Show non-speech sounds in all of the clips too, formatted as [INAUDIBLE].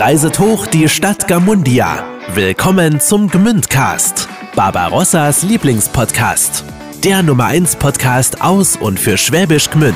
reiset hoch die Stadt Gamundia. Willkommen zum Gmündcast, Barbarossas Lieblingspodcast. Der Nummer 1 Podcast aus und für Schwäbisch Gmünd.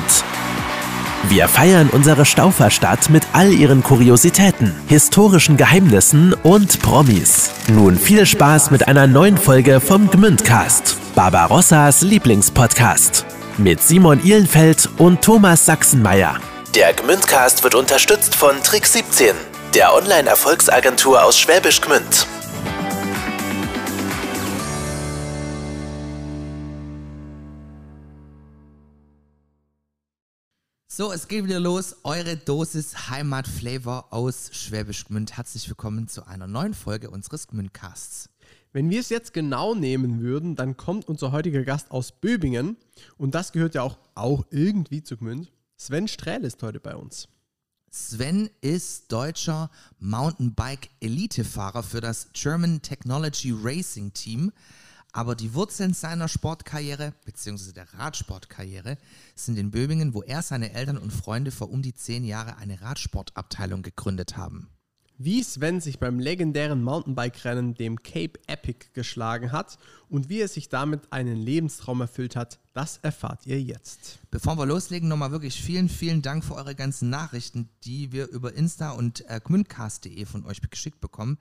Wir feiern unsere Stauferstadt mit all ihren Kuriositäten, historischen Geheimnissen und Promis. Nun viel Spaß mit einer neuen Folge vom Gmündcast, Barbarossas Lieblingspodcast. Mit Simon Ihlenfeld und Thomas Sachsenmeier. Der Gmündcast wird unterstützt von Trick 17, der Online-Erfolgsagentur aus Schwäbisch Gmünd. So, es geht wieder los. Eure Dosis Heimatflavor aus Schwäbisch Gmünd. Herzlich willkommen zu einer neuen Folge unseres Gmündcasts. Wenn wir es jetzt genau nehmen würden, dann kommt unser heutiger Gast aus Böbingen und das gehört ja auch, auch irgendwie zu Gmünd. Sven Strähl ist heute bei uns. Sven ist deutscher Mountainbike-Elitefahrer für das German Technology Racing Team. Aber die Wurzeln seiner Sportkarriere bzw. der Radsportkarriere sind in Böbingen, wo er, seine Eltern und Freunde vor um die zehn Jahre eine Radsportabteilung gegründet haben. Wie Sven sich beim legendären Mountainbike-Rennen, dem Cape Epic, geschlagen hat und wie er sich damit einen Lebenstraum erfüllt hat, das erfahrt ihr jetzt. Bevor wir loslegen, nochmal wirklich vielen, vielen Dank für eure ganzen Nachrichten, die wir über Insta und äh, gmündcast.de von euch geschickt bekommen.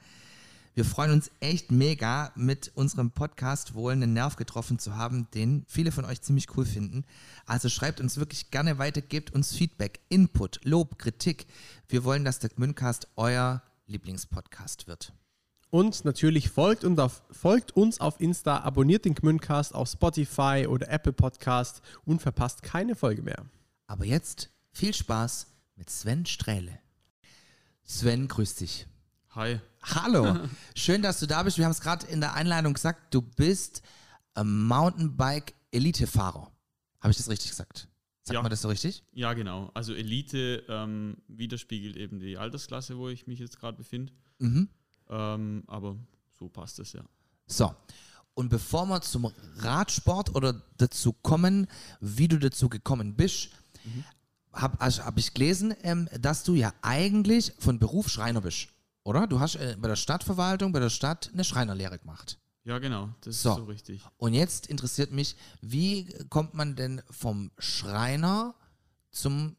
Wir freuen uns echt mega, mit unserem Podcast wohl einen Nerv getroffen zu haben, den viele von euch ziemlich cool finden. Also schreibt uns wirklich gerne weiter, gebt uns Feedback, Input, Lob, Kritik. Wir wollen, dass der Gmündcast euer Lieblingspodcast wird. Und natürlich folgt, und auf, folgt uns auf Insta, abonniert den Gmündcast auf Spotify oder Apple Podcast und verpasst keine Folge mehr. Aber jetzt viel Spaß mit Sven Strähle. Sven, grüß dich. Hi. Hallo, [LAUGHS] schön, dass du da bist. Wir haben es gerade in der Einleitung gesagt, du bist Mountainbike-Elite-Fahrer. Habe ich das richtig gesagt? Sagt Ja. man das so richtig? Ja, genau. Also Elite ähm, widerspiegelt eben die Altersklasse, wo ich mich jetzt gerade befinde. Mhm. Ähm, aber so passt es ja. So. Und bevor wir zum Radsport oder dazu kommen, wie du dazu gekommen bist, habe hab ich gelesen, ähm, dass du ja eigentlich von Beruf Schreiner bist, oder? Du hast äh, bei der Stadtverwaltung, bei der Stadt eine Schreinerlehre gemacht. Ja, genau. Das So. ist so richtig. Und jetzt interessiert mich, wie kommt man denn vom Schreiner zum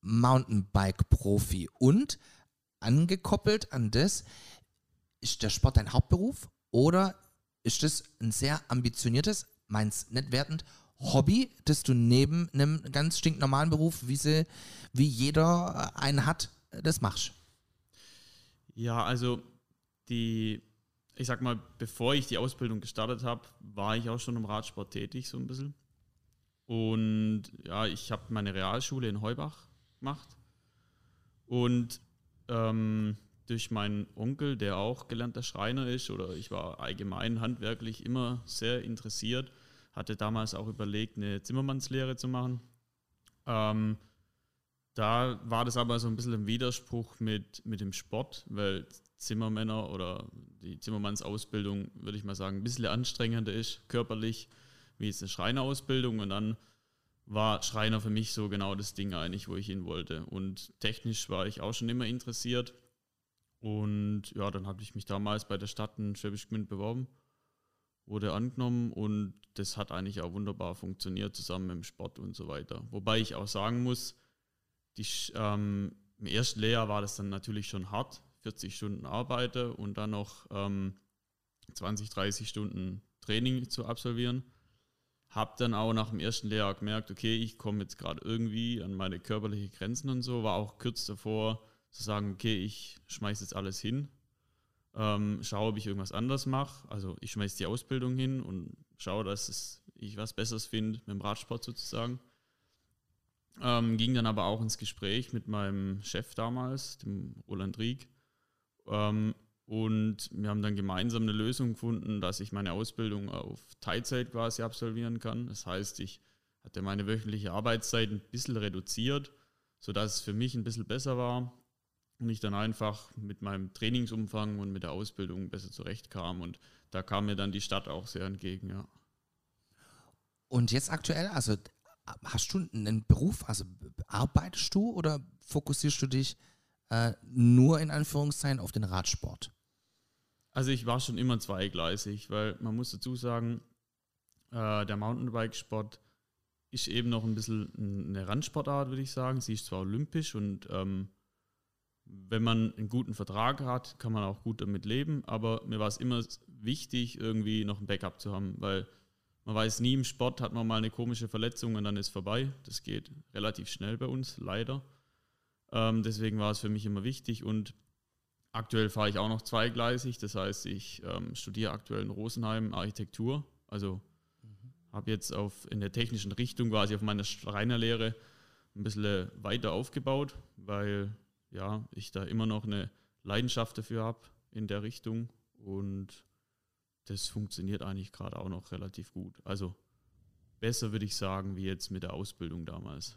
Mountainbike-Profi? Und angekoppelt an das, ist der Sport dein Hauptberuf oder ist das ein sehr ambitioniertes, meins nicht wertend, Hobby, das du neben einem ganz stinknormalen Beruf, wie, sie, wie jeder einen hat, das machst? Ja, also die, ich sag mal, bevor ich die Ausbildung gestartet habe, war ich auch schon im Radsport tätig, so ein bisschen. Und ja, ich habe meine Realschule in Heubach gemacht. Und ähm, durch meinen Onkel, der auch gelernter Schreiner ist, oder ich war allgemein handwerklich immer sehr interessiert, hatte damals auch überlegt, eine Zimmermannslehre zu machen. Ähm, da war das aber so ein bisschen im Widerspruch mit, mit dem Sport, weil Zimmermänner oder die Zimmermannsausbildung, würde ich mal sagen, ein bisschen anstrengender ist, körperlich, wie jetzt eine Schreinerausbildung. Und dann war Schreiner für mich so genau das Ding eigentlich, wo ich hin wollte. Und technisch war ich auch schon immer interessiert. Und ja, dann habe ich mich damals bei der Stadt in Schwäbisch Gmünd beworben, wurde angenommen und das hat eigentlich auch wunderbar funktioniert, zusammen mit dem Sport und so weiter. Wobei ich auch sagen muss, die, ähm, im ersten Lehrjahr war das dann natürlich schon hart, 40 Stunden arbeite und dann noch ähm, 20, 30 Stunden Training zu absolvieren. Hab dann auch nach dem ersten Lehrjahr gemerkt, okay, ich komme jetzt gerade irgendwie an meine körperlichen Grenzen und so, war auch kurz davor zu sagen, okay, ich schmeiß jetzt alles hin, ähm, schaue, ob ich irgendwas anders mache. Also ich schmeiß die Ausbildung hin und schaue, dass es, ich was Besseres finde mit dem Radsport sozusagen. Ähm, ging dann aber auch ins Gespräch mit meinem Chef damals, dem Roland Rieck. Ähm, und wir haben dann gemeinsam eine Lösung gefunden, dass ich meine Ausbildung auf Teilzeit quasi absolvieren kann. Das heißt, ich hatte meine wöchentliche Arbeitszeit ein bisschen reduziert, sodass es für mich ein bisschen besser war und ich dann einfach mit meinem Trainingsumfang und mit der Ausbildung besser zurechtkam. Und da kam mir dann die Stadt auch sehr entgegen, ja. Und jetzt aktuell, also hast du einen Beruf, also arbeitest du oder fokussierst du dich äh, nur in Anführungszeichen auf den Radsport? Also ich war schon immer zweigleisig, weil man muss dazu sagen, äh, der Mountainbike-Sport ist eben noch ein bisschen eine Randsportart, würde ich sagen. Sie ist zwar olympisch und ähm, wenn man einen guten Vertrag hat, kann man auch gut damit leben, aber mir war es immer wichtig, irgendwie noch ein Backup zu haben, weil man weiß nie, im Sport hat man mal eine komische Verletzung und dann ist vorbei. Das geht relativ schnell bei uns, leider. Ähm, deswegen war es für mich immer wichtig und aktuell fahre ich auch noch zweigleisig. Das heißt, ich ähm, studiere aktuell in Rosenheim Architektur. Also mhm. habe jetzt auf, in der technischen Richtung quasi auf meiner Schreinerlehre ein bisschen weiter aufgebaut, weil ja, ich da immer noch eine Leidenschaft dafür habe in der Richtung und das funktioniert eigentlich gerade auch noch relativ gut. Also besser würde ich sagen, wie jetzt mit der Ausbildung damals.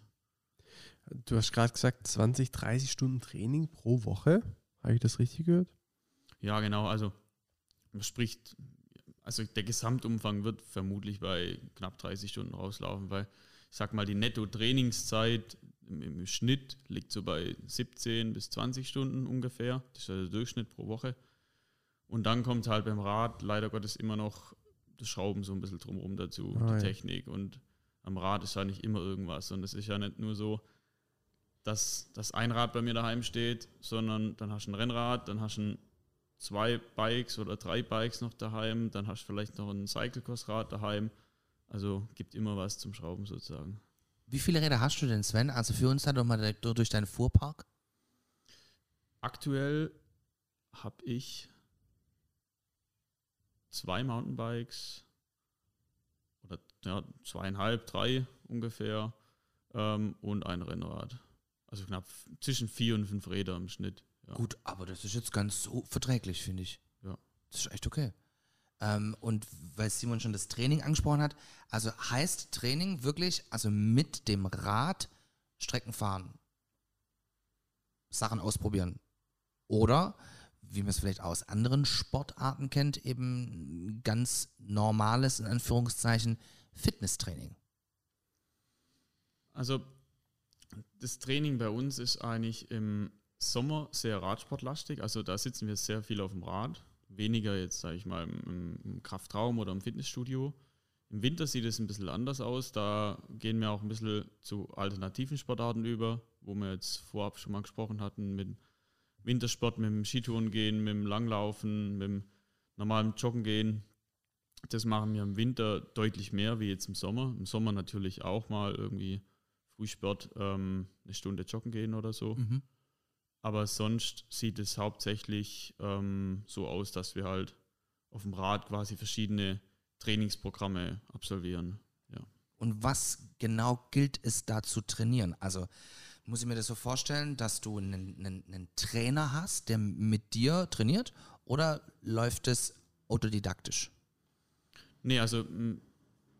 Du hast gerade gesagt, 20, 30 Stunden Training pro Woche. Habe ich das richtig gehört? Ja, genau. Also man spricht, also der Gesamtumfang wird vermutlich bei knapp 30 Stunden rauslaufen, weil ich sag mal, die Netto-Trainingszeit im, im, Schnitt liegt so bei 17 bis 20 Stunden ungefähr. Das ist der Durchschnitt pro Woche. Und dann kommt halt beim Rad leider Gottes immer noch das Schrauben so ein bisschen drumherum dazu, ah, die ja. Technik. Und am Rad ist ja nicht immer irgendwas. Und es ist ja nicht nur so, dass, dass ein Rad bei mir daheim steht, sondern dann hast du ein Rennrad, dann hast du zwei Bikes oder drei Bikes noch daheim, dann hast du vielleicht noch ein Cyclecross-Rad daheim. Also gibt immer was zum Schrauben sozusagen. Wie viele Räder hast du denn, Sven? Also für uns dann doch mal durch deinen Fuhrpark. Aktuell habe ich zwei Mountainbikes oder ja, zweieinhalb, drei ungefähr ähm, und ein Rennrad. Also knapp zwischen vier und fünf Räder im Schnitt. Ja. Gut, aber das ist jetzt ganz so verträglich, finde ich. Ja. Das ist echt okay. Ähm, und weil Simon schon das Training angesprochen hat, also heißt Training wirklich, also mit dem Rad Strecken fahren, Sachen ausprobieren. Oder, wie man es vielleicht aus anderen Sportarten kennt, eben ganz normales, in Anführungszeichen, Fitnesstraining. Also das Training bei uns ist eigentlich im Sommer sehr radsportlastig. Also da sitzen wir sehr viel auf dem Rad. Weniger jetzt, sage ich mal, im, im, Kraftraum oder im Fitnessstudio. Im Winter sieht es ein bisschen anders aus. Da gehen wir auch ein bisschen zu alternativen Sportarten über, wo wir jetzt vorab schon mal gesprochen hatten, mit Wintersport, mit dem Skitouren gehen, mit dem Langlaufen, mit dem normalen Joggen gehen. Das machen wir im Winter deutlich mehr wie jetzt im Sommer. Im Sommer natürlich auch mal irgendwie Frühsport ähm, eine Stunde joggen gehen oder so. Mhm. Aber sonst sieht es hauptsächlich ähm, so aus, dass wir halt auf dem Rad quasi verschiedene Trainingsprogramme absolvieren. Ja. Und was genau gilt es da zu trainieren? Also muss ich mir das so vorstellen, dass du einen, einen, einen Trainer hast, der mit dir trainiert oder läuft es autodidaktisch? Nee, also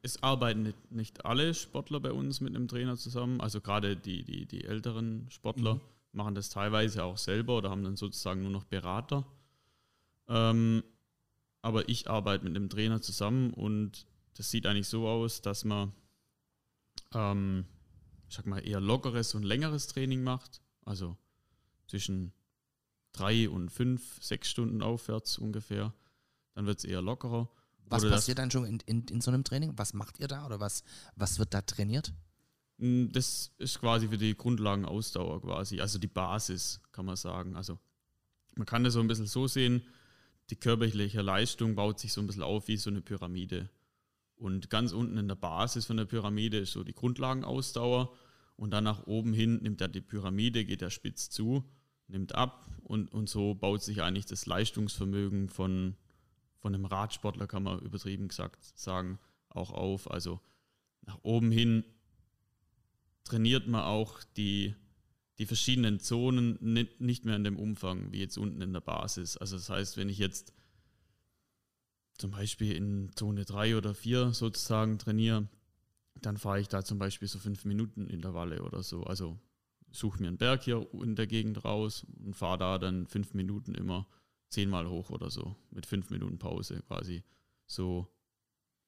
es arbeiten nicht, alle Sportler bei uns mit einem Trainer zusammen. Also gerade die, die, die älteren Sportler mhm. machen das teilweise auch selber oder haben dann sozusagen nur noch Berater. Ähm, aber ich arbeite mit einem Trainer zusammen und das sieht eigentlich so aus, dass man, ähm, ich sag mal, eher lockeres und längeres Training macht. Also zwischen drei und fünf, sechs Stunden aufwärts ungefähr. Dann wird es eher lockerer. Was oder passiert dann schon in, in, in, so einem Training? Was macht ihr da oder was, was wird da trainiert? Mm, das ist quasi für die Grundlagenausdauer quasi, also die Basis, kann man sagen. Also man kann das so ein bisschen so sehen, die körperliche Leistung baut sich so ein bisschen auf wie so eine Pyramide. Und ganz unten in der Basis von der Pyramide ist so die Grundlagenausdauer und dann nach oben hin nimmt er die Pyramide, geht der spitz zu, nimmt ab und, und so baut sich eigentlich das Leistungsvermögen von von einem Radsportler, kann man übertrieben gesagt sagen, auch auf. Also nach oben hin trainiert man auch die, die verschiedenen Zonen nicht mehr in dem Umfang wie jetzt unten in der Basis. Also das heißt, wenn ich jetzt zum Beispiel in Zone 3 oder 4 sozusagen trainiere, dann fahre ich da zum Beispiel so fünf Minuten Intervalle oder so. Also suche mir einen Berg hier in der Gegend raus und fahre da dann fünf Minuten immer zehnmal hoch oder so, mit fünf Minuten Pause quasi. So,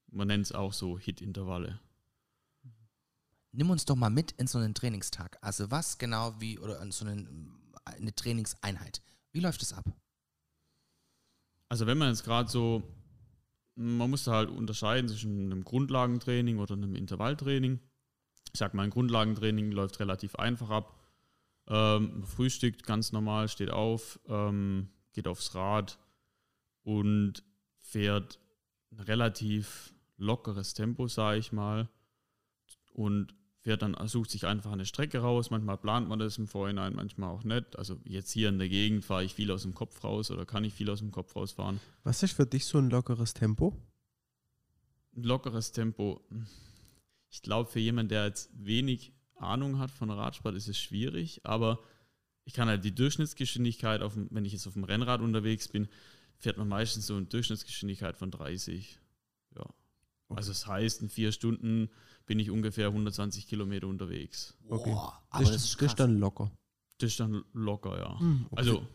man nennt es auch so Hit-Intervalle. Nimm uns doch mal mit in so einen Trainingstag. Also was genau wie, oder in so einen eine Trainingseinheit. Wie läuft es ab? Also wenn man jetzt gerade so, man muss halt unterscheiden zwischen einem Grundlagentraining oder einem Intervalltraining. Ich sag mal, ein Grundlagentraining läuft relativ einfach ab. Ähm, frühstückt ganz normal, steht auf, ähm, geht aufs Rad und fährt ein relativ lockeres Tempo, sage ich mal. Und fährt dann, sucht sich einfach eine Strecke raus. Manchmal plant man das im Vorhinein, manchmal auch nicht. Also jetzt hier in der Gegend fahre ich viel aus dem Kopf raus oder kann ich viel aus dem Kopf rausfahren. Was ist für dich so ein lockeres Tempo? Ein lockeres Tempo. Ich glaube, für jemanden, der jetzt wenig Ahnung hat von Radsport, ist es schwierig, aber ich kann halt die Durchschnittsgeschwindigkeit, auf, wenn ich jetzt auf dem Rennrad unterwegs bin, fährt man meistens so eine Durchschnittsgeschwindigkeit von 30. Ja. Okay. Also das heißt, in vier Stunden bin ich ungefähr 120 Kilometer unterwegs. Okay. Boah, aber das, das, ist, das ist dann locker. Das ist dann locker, ja. Hm, okay. Also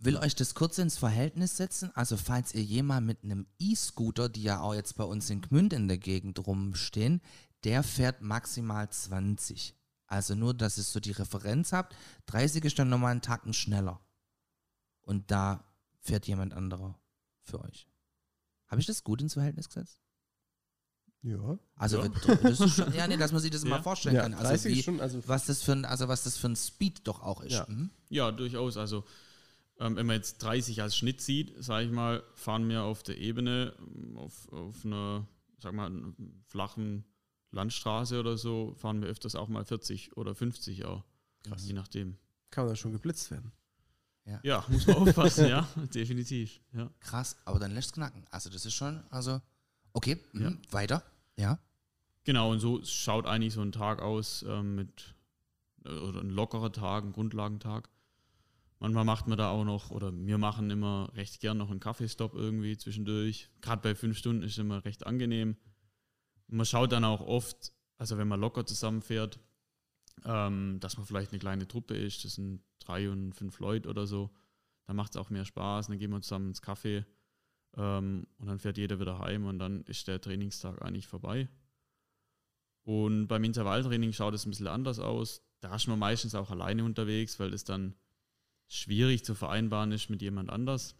will euch das kurz ins Verhältnis setzen. Also falls ihr jemand mit einem E-Scooter, die ja auch jetzt bei uns in Gmünd in der Gegend rumstehen, der fährt maximal 20. Also nur, dass ihr so die Referenz habt. 30 ist dann nochmal einen Tacken schneller. Und da fährt jemand anderer für euch. Habe ich das gut ins Verhältnis gesetzt? Ja. Also ja. Das ist schon, [LAUGHS] ja, nee, dass man sich das ja. mal vorstellen ja, kann. Also, wie, schon, also was das für ein, also was das für ein Speed doch auch ist. Ja, mhm. ja durchaus. Also ähm, wenn man jetzt 30 als Schnitt sieht, sage ich mal, fahren wir auf der Ebene, auf, auf einer, sag mal, flachen Landstraße oder so, fahren wir öfters auch mal 40 oder 50 auch. Krass. Je nachdem. Kann man da schon geblitzt werden. Ja, ja muss man aufpassen, ja, [LAUGHS] definitiv. Ja. Krass, aber dann lässt es knacken. Also das ist schon, also, okay, mh, ja. weiter, ja. Genau, und so schaut eigentlich so ein Tag aus ähm, mit, äh, oder ein lockerer Tag, ein Grundlagentag. Manchmal macht man da auch noch, oder wir machen immer recht gern noch einen Kaffeestopp irgendwie zwischendurch. Gerade bei fünf Stunden ist immer recht angenehm. man schaut dann auch oft, also wenn man locker zusammenfährt, ähm, dass man vielleicht eine kleine Truppe ist, das sind drei und fünf Leute oder so. Da macht es auch mehr Spaß, dann gehen wir zusammen ins Café ähm, und dann fährt jeder wieder heim und dann ist der Trainingstag eigentlich vorbei. Und beim Intervalltraining schaut es ein bisschen anders aus. Da ist man meistens auch alleine unterwegs, weil das dann schwierig zu vereinbaren ist mit jemand anders.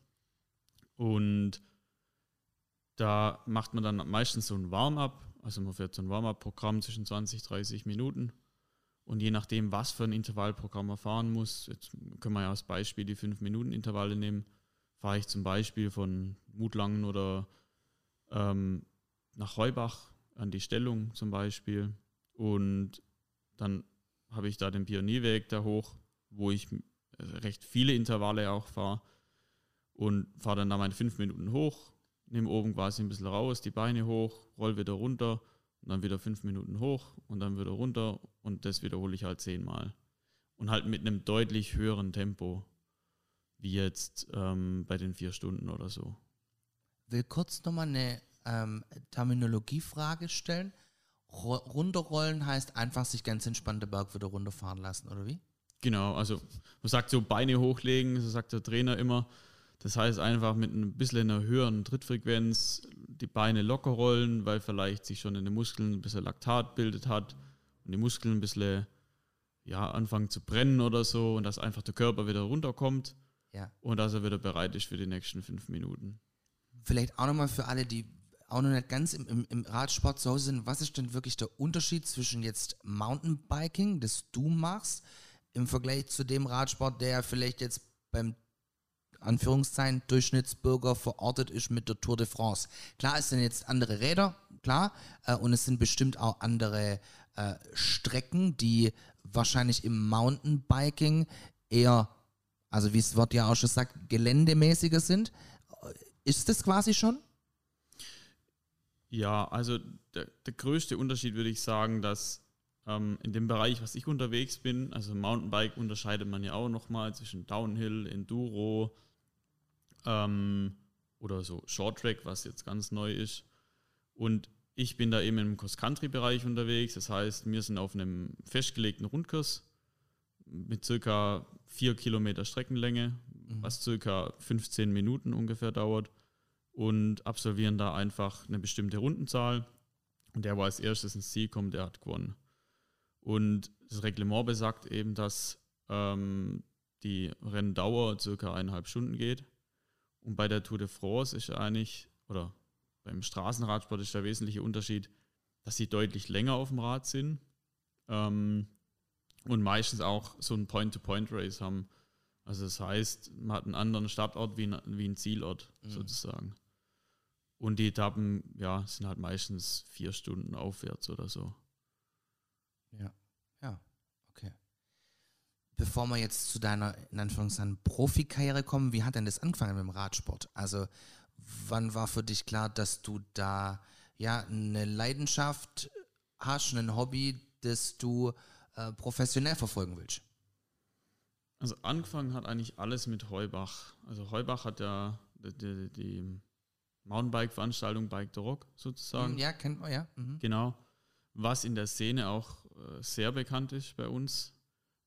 Und da macht man dann meistens so ein Warm-up, also man fährt so ein Warm-up-Programm zwischen 20, 30 Minuten und je nachdem, was für ein Intervallprogramm man fahren muss, jetzt können wir ja als Beispiel die 5-Minuten-Intervalle nehmen, fahre ich zum Beispiel von Mutlangen oder ähm, nach Heubach an die Stellung zum Beispiel. Und dann habe ich da den Pionierweg da hoch, wo ich recht viele Intervalle auch fahre und fahre dann da meine fünf Minuten hoch, nehme oben quasi ein bisschen raus, die Beine hoch, roll wieder runter und dann wieder fünf Minuten hoch und dann wieder runter und das wiederhole ich halt zehnmal. Und halt mit einem deutlich höheren Tempo, wie jetzt ähm, bei den vier Stunden oder so. Will kurz nochmal eine ähm, Terminologiefrage stellen. Runterrollen heißt einfach sich ganz entspannt den Berg wieder runterfahren lassen, oder wie? Genau, also man sagt so Beine hochlegen, so sagt der Trainer immer. Das heißt einfach mit ein bisschen einer höheren Trittfrequenz die Beine locker rollen, weil vielleicht sich schon in den Muskeln ein bisschen Laktat bildet hat und die Muskeln ein bisschen ja, anfangen zu brennen oder so und dass einfach der Körper wieder runterkommt ja. und dass er wieder bereit ist für die nächsten fünf Minuten. Vielleicht auch nochmal für alle, die auch noch nicht ganz im, im, im Radsport zu Hause sind, was ist denn wirklich der Unterschied zwischen jetzt Mountainbiking, das du machst, im Vergleich zu dem Radsport, der vielleicht jetzt beim Anführungszeichen Durchschnittsbürger verortet ist mit der Tour de France. Klar, es sind jetzt andere Räder, klar, äh, und es sind bestimmt auch andere äh, Strecken, die wahrscheinlich im Mountainbiking eher, also wie es Wort ja auch schon sagt, geländemäßiger sind. Ist das quasi schon? Ja, also der, der größte Unterschied würde ich sagen, dass ähm, in dem Bereich, was ich unterwegs bin, also Mountainbike unterscheidet man ja auch nochmal zwischen Downhill, Enduro ähm, oder so Short Track, was jetzt ganz neu ist. Und ich bin da eben im Cross-Country-Bereich unterwegs. Das heißt, wir sind auf einem festgelegten Rundkurs mit circa vier Kilometer Streckenlänge, mhm. was circa 15 Minuten ungefähr dauert und absolvieren da einfach eine bestimmte Rundenzahl. Und der, wo als erstes ins Ziel kommt, der hat gewonnen. Und das Reglement besagt eben, dass ähm, die Renndauer circa eineinhalb Stunden geht. Und bei der Tour de France ist eigentlich, oder beim Straßenradsport ist der wesentliche Unterschied, dass sie deutlich länger auf dem Rad sind ähm, und meistens auch so ein Point-to-Point-Race haben. Also das heißt, man hat einen anderen Startort wie ein, wie ein Zielort mhm. sozusagen. Und die Etappen, ja, sind halt meistens vier Stunden aufwärts oder so. Ja, ja, okay. Bevor wir jetzt zu deiner, in Anführungszeichen, Profikarriere kommen, wie hat denn das angefangen mit dem Radsport? Also, wann war für dich klar, dass du da ja eine Leidenschaft hast, ein Hobby, das du äh, professionell verfolgen willst? Also angefangen hat eigentlich alles mit Heubach. Also Heubach hat ja die, die, die Mountainbike-Veranstaltung Bike the Rock sozusagen. Ja, kennt man, ja. Mhm. Genau. Was in der Szene auch äh, sehr bekannt ist bei uns.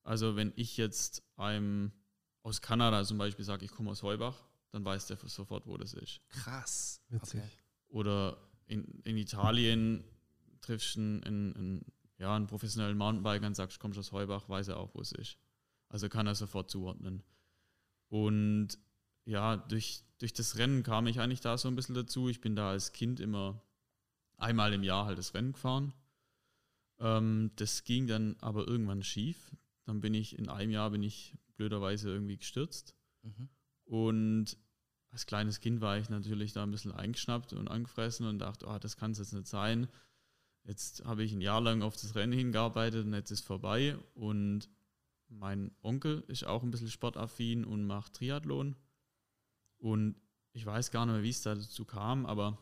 Also wenn ich jetzt einem aus Kanada zum Beispiel sage, ich komme aus Heubach, dann weiß der sofort, wo das ist. Krass. Witzig. Okay. Oder in, in Italien triffst du einen, einen, ja, einen professionellen Mountainbiker und sagst, kommst aus Heubach, weiß er auch, wo es ist. Also kann er sofort zuordnen. Und ja, durch, durch das Rennen kam ich eigentlich da so ein bisschen dazu. Ich bin da als Kind immer einmal im Jahr halt das Rennen gefahren. Ähm, das ging dann aber irgendwann schief. Dann bin ich in einem Jahr bin ich blöderweise irgendwie gestürzt. Mhm. Und als kleines Kind war ich natürlich da ein bisschen eingeschnappt und angefressen und dachte, oh, das kann es jetzt nicht sein. Jetzt habe ich ein Jahr lang auf das Rennen hingearbeitet und jetzt ist vorbei. Und mein Onkel ist auch ein bisschen sportaffin und macht Triathlon. Und ich weiß gar nicht mehr, wie es dazu kam, aber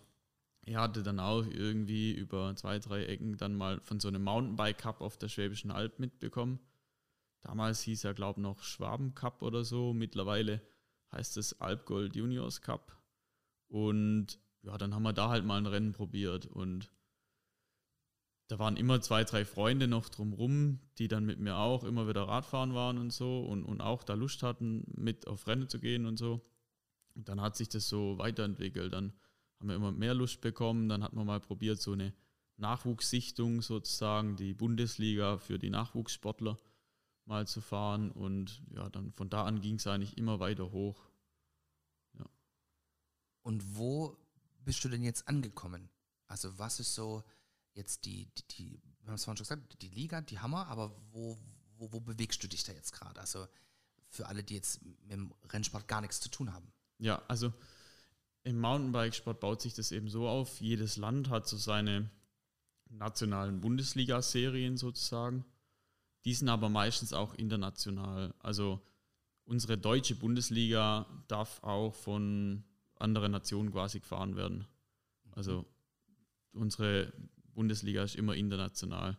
er hatte dann auch irgendwie über zwei, drei Ecken dann mal von so einem Mountainbike Cup auf der Schwäbischen Alb mitbekommen. Damals hieß er, glaube ich, noch Schwaben Cup oder so. Mittlerweile heißt es Alpgold Juniors Cup. Und ja, dann haben wir da halt mal ein Rennen probiert und da waren immer zwei, drei Freunde noch drumrum, die dann mit mir auch immer wieder Radfahren waren und so und, und auch da Lust hatten, mit auf Rennen zu gehen und so. Und dann hat sich das so weiterentwickelt. Dann haben wir immer mehr Lust bekommen. Dann hat man mal probiert, so eine Nachwuchssichtung sozusagen, die Bundesliga für die Nachwuchssportler mal zu fahren. Und ja, dann von da an ging es eigentlich immer weiter hoch. Ja. Und wo bist du denn jetzt angekommen? Also was ist so jetzt die, die, die wir haben es vorhin schon gesagt, die Liga, die Hammer, aber wo, wo, wo bewegst du dich da jetzt gerade? Also für alle, die jetzt mit dem Rennsport gar nichts zu tun haben. Ja, also im Mountainbikesport baut sich das eben so auf. Jedes Land hat so seine nationalen Bundesliga-Serien sozusagen. Die sind aber meistens auch international. Also unsere deutsche Bundesliga darf auch von anderen Nationen quasi gefahren werden. Also unsere Bundesliga ist immer international.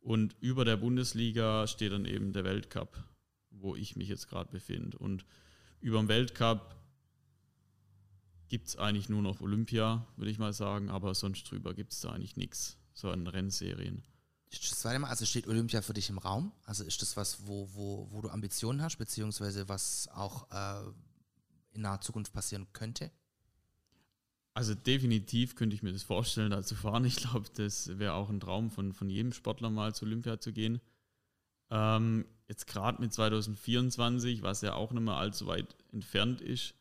Und über der Bundesliga steht dann eben der Weltcup, wo ich mich jetzt gerade befinde. Und über dem Weltcup gibt es eigentlich nur noch Olympia, würde ich mal sagen, aber sonst drüber gibt es da eigentlich nichts, so an Rennserien. Das zweite Mal, also steht Olympia für dich im Raum? Also ist das was, wo, wo, wo du Ambitionen hast, beziehungsweise was auch äh, in naher Zukunft passieren könnte? Also definitiv könnte ich mir das vorstellen, da zu fahren. Ich glaube, das wäre auch ein Traum von, von jedem Sportler mal zu Olympia zu gehen. Ähm, jetzt gerade mit 2024, was ja auch nicht mehr allzu weit entfernt ist,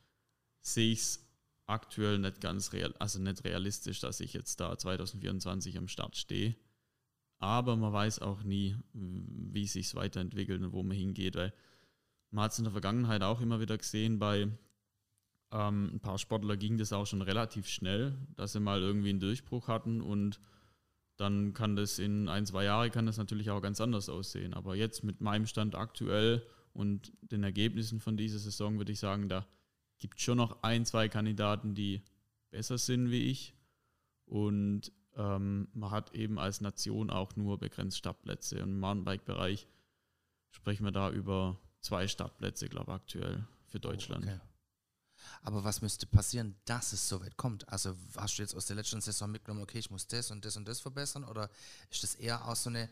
sehe ich es aktuell nicht ganz real, also nicht realistisch, dass ich jetzt da 2024 am Start stehe. Aber man weiß auch nie, wie es sich weiterentwickelt und wo man hingeht, weil man hat es in der Vergangenheit auch immer wieder gesehen bei ähm, ein paar Sportler ging das auch schon relativ schnell, dass sie mal irgendwie einen Durchbruch hatten und dann kann das in ein, zwei Jahren kann das natürlich auch ganz anders aussehen. Aber jetzt mit meinem Stand aktuell und den Ergebnissen von dieser Saison würde ich sagen, da gibt es schon noch ein, zwei Kandidaten, die besser sind wie ich. Und ähm, man hat eben als Nation auch nur begrenzt Startplätze. Und im Mountainbike-Bereich sprechen wir da über zwei Startplätze, glaube ich, aktuell für Deutschland. Oh, okay. Aber was müsste passieren, dass es so weit kommt? Also hast du jetzt aus der letzten Saison mitgenommen, okay, ich muss das und das und das verbessern? Oder ist das eher auch so eine,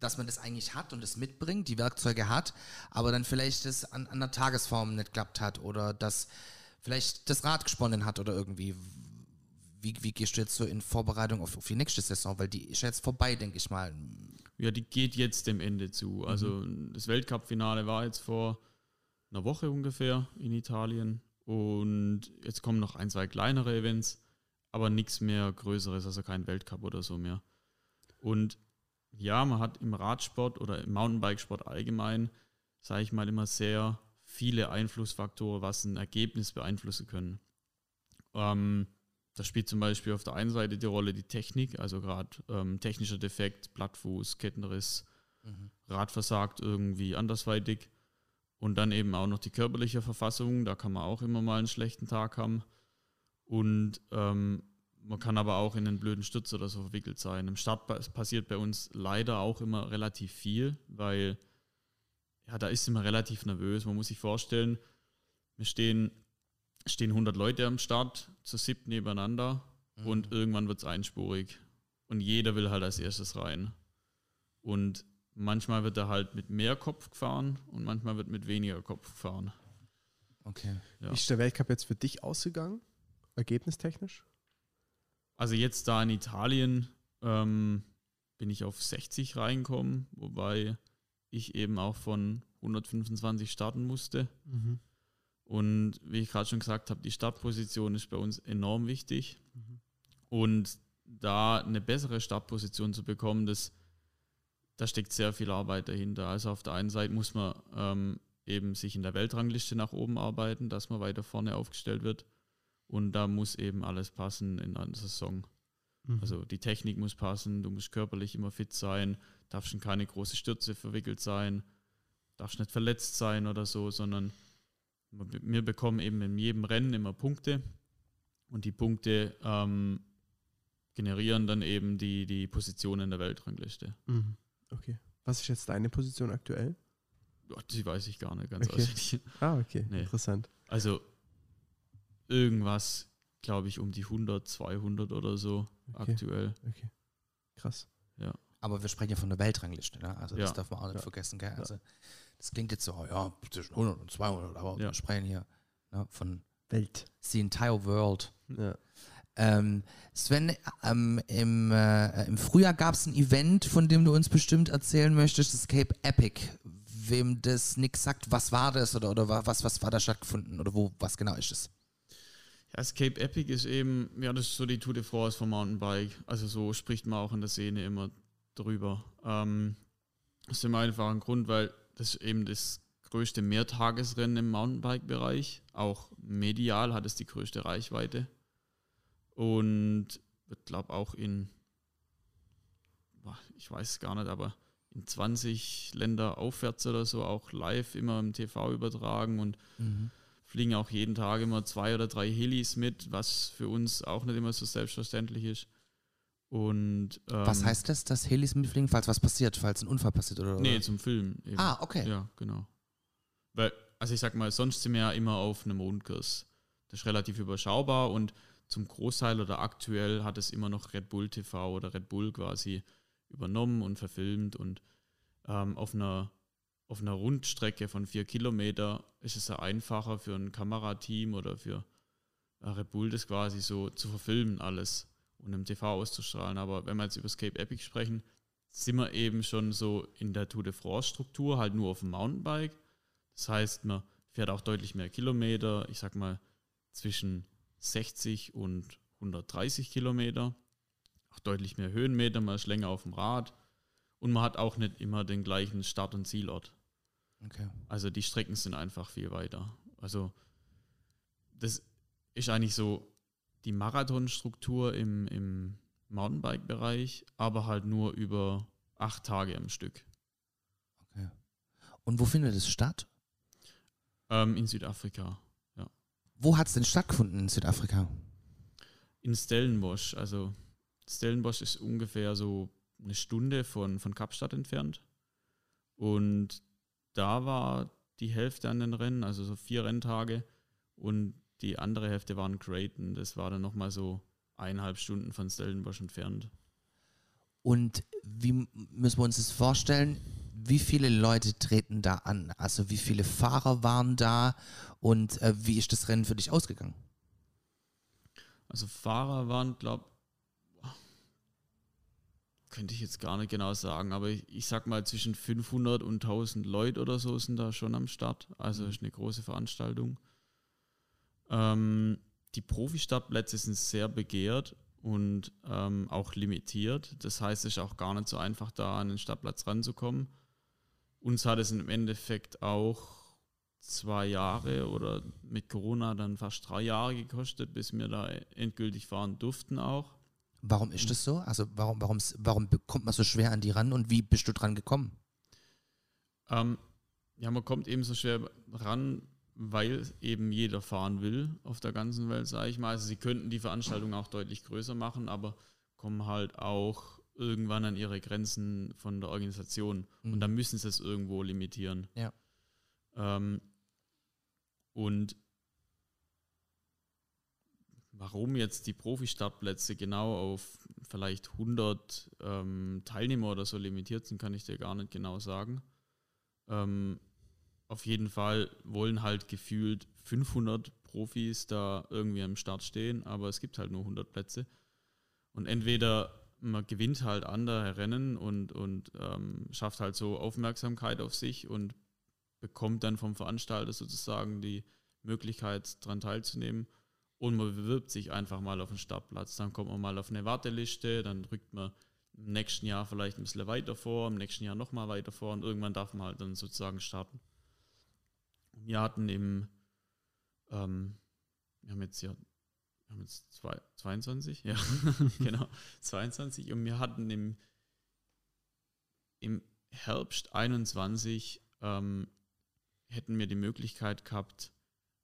dass man das eigentlich hat und es mitbringt, die Werkzeuge hat, aber dann vielleicht das an, an der Tagesform nicht klappt hat oder dass vielleicht das Rad gesponnen hat oder irgendwie. Wie, wie gehst du jetzt so in Vorbereitung auf, auf die nächste Saison? Weil die ist jetzt vorbei, denke ich mal. Ja, die geht jetzt dem Ende zu. Also mhm. das Weltcup-Finale war jetzt vor einer Woche ungefähr in Italien. Und jetzt kommen noch ein, zwei kleinere Events, aber nichts mehr Größeres, also kein Weltcup oder so mehr. Und ja, man hat im Radsport oder im Mountainbikesport allgemein, sage ich mal, immer sehr viele Einflussfaktoren, was ein Ergebnis beeinflussen können. Ähm, da spielt zum Beispiel auf der einen Seite die Rolle die Technik, also gerade ähm, technischer Defekt, Plattfuß, Kettenriss, mhm. Rad versagt irgendwie andersweitig. Und dann eben auch noch die körperliche Verfassung, da kann man auch immer mal einen schlechten Tag haben. Und ähm, man kann aber auch in einen blöden Stütz oder so verwickelt sein. Im Start passiert bei uns leider auch immer relativ viel, weil ja, da ist immer relativ nervös. Man muss sich vorstellen, wir stehen, stehen 100 Leute am Start, zu siebt nebeneinander mhm. und irgendwann wird es einspurig. Und jeder will halt als erstes rein. Und Manchmal wird er halt mit mehr Kopf gefahren und manchmal wird mit weniger Kopf gefahren. Okay. Ja. Wie ist der Weltcup jetzt für dich ausgegangen? Ergebnistechnisch? Also jetzt da in Italien ähm, bin ich auf 60 reingekommen, wobei ich eben auch von 125 starten musste. Mhm. Und wie ich gerade schon gesagt habe, die Startposition ist bei uns enorm wichtig. Mhm. Und da eine bessere Startposition zu bekommen, das da steckt sehr viel Arbeit dahinter. Also auf der einen Seite muss man ähm, eben sich in der Weltrangliste nach oben arbeiten, dass man weiter vorne aufgestellt wird. Und da muss eben alles passen in einer Saison. Mhm. Also die Technik muss passen, du musst körperlich immer fit sein, darfst in keine große Stürze verwickelt sein, darfst nicht verletzt sein oder so, sondern wir bekommen eben in jedem Rennen immer Punkte und die Punkte ähm, generieren dann eben die, die Position in der Weltrangliste. Mhm. Okay. Was ist jetzt deine Position aktuell? die weiß ich gar nicht ganz okay. auswendig. [LAUGHS] Ah, okay. Nee. Interessant. Also irgendwas, glaube ich, um die 100, 200 oder so okay. aktuell. Okay. Krass. Ja. Aber wir sprechen ja von der Weltrangliste, ne? Also das ja. darf man auch nicht ja. vergessen, gell? Also das klingt jetzt so, ja, zwischen 100 und 200, aber wir sprechen hier ne, von Welt. The entire world. Ja. Ähm, Sven, ähm, im, äh, im Frühjahr gab es ein Event, von dem du uns bestimmt erzählen möchtest, das Cape Epic. Wem das nichts sagt, was war das oder, oder was, was war da stattgefunden oder wo, was genau ist es? Ja, das Cape Epic ist eben, ja, das ist so die Tour de France vom Mountainbike. Also so spricht man auch in der Szene immer drüber. Ähm, aus dem einfachen Grund, weil das eben das größte Mehrtagesrennen im Mountainbike-Bereich. Auch medial hat es die größte Reichweite. Und wird, glaube auch in, ich weiß es gar nicht, aber in 20 Länder aufwärts oder so auch live immer im TV übertragen und mhm. fliegen auch jeden Tag immer zwei oder drei Helis mit, was für uns auch nicht immer so selbstverständlich ist. Und, ähm, was heißt das, dass Helis mitfliegen, falls was passiert, falls ein Unfall passiert oder? Nee, zum Filmen. Eben. Ah, okay. Ja, genau. Weil, also ich sag mal, sonst sind wir ja immer auf einem Rundkurs. Das ist relativ überschaubar und zum Großteil oder aktuell hat es immer noch Red Bull TV oder Red Bull quasi übernommen und verfilmt und ähm, auf einer auf einer Rundstrecke von vier Kilometer ist es ja einfacher für ein Kamerateam oder für äh, Red Bull das quasi so zu verfilmen alles und im TV auszustrahlen. Aber wenn wir jetzt über das Cape Epic sprechen, sind wir eben schon so in der Tour de France Struktur, halt nur auf dem Mountainbike. Das heißt, man fährt auch deutlich mehr Kilometer, ich sag mal zwischen 60 und 130 Kilometer. Auch deutlich mehr Höhenmeter, man ist länger auf dem Rad. Und man hat auch nicht immer den gleichen Start- und Zielort. Okay. Also die Strecken sind einfach viel weiter. Also das ist eigentlich so die Marathonstruktur im, im Mountainbike-Bereich, aber halt nur über acht Tage am Stück. Okay. Und wo findet es statt? Ähm, in Südafrika. Wo hat es denn stattgefunden in Südafrika? In Stellenbosch. Also Stellenbosch ist ungefähr so eine Stunde von, von Kapstadt entfernt. Und da war die Hälfte an den Rennen, also so vier Renntage. Und die andere Hälfte waren Creighton. Das war dann nochmal so eineinhalb Stunden von Stellenbosch entfernt. Und wie müssen wir uns das vorstellen? Wie viele Leute treten da an? Also wie viele Fahrer waren da und äh, wie ist das Rennen für dich ausgegangen? Also Fahrer waren, glaube könnte ich jetzt gar nicht genau sagen, aber ich, ich sag mal zwischen 500 und 1000 Leute oder so sind da schon am Start. Also ist eine große Veranstaltung. Ähm, die Profi-Startplätze sind sehr begehrt und ähm, auch limitiert. Das heißt, es ist auch gar nicht so einfach, da an den Startplatz ranzukommen. Uns hat es im Endeffekt auch zwei Jahre oder mit Corona dann fast drei Jahre gekostet, bis wir da endgültig fahren durften auch. Warum ist das so? Also warum, warum, warum kommt man so schwer an die ran und wie bist du dran gekommen? Ähm, ja, man kommt eben so schwer ran, weil eben jeder fahren will auf der ganzen Welt, sage ich mal. Also sie könnten die Veranstaltung auch deutlich größer machen, aber kommen halt auch irgendwann an ihre Grenzen von der Organisation. Mhm. Und dann müssen sie es irgendwo limitieren. Ja. Ähm, und warum jetzt die Profi-Startplätze genau auf vielleicht 100 ähm, Teilnehmer oder so limitiert sind, kann ich dir gar nicht genau sagen. Ähm, auf jeden Fall wollen halt gefühlt 500 Profis da irgendwie am Start stehen, aber es gibt halt nur 100 Plätze. Und entweder man gewinnt halt andere Rennen und, und ähm, schafft halt so Aufmerksamkeit auf sich und bekommt dann vom Veranstalter sozusagen die Möglichkeit, daran teilzunehmen und man bewirbt sich einfach mal auf den Startplatz. Dann kommt man mal auf eine Warteliste, dann drückt man im nächsten Jahr vielleicht ein bisschen weiter vor, im nächsten Jahr nochmal weiter vor und irgendwann darf man halt dann sozusagen starten. Wir hatten im, ähm, wir haben jetzt ja, wir haben jetzt zwei, 22, ja, [LAUGHS] genau, 22 und wir hatten im, im Herbst 21 ähm, hätten wir die Möglichkeit gehabt,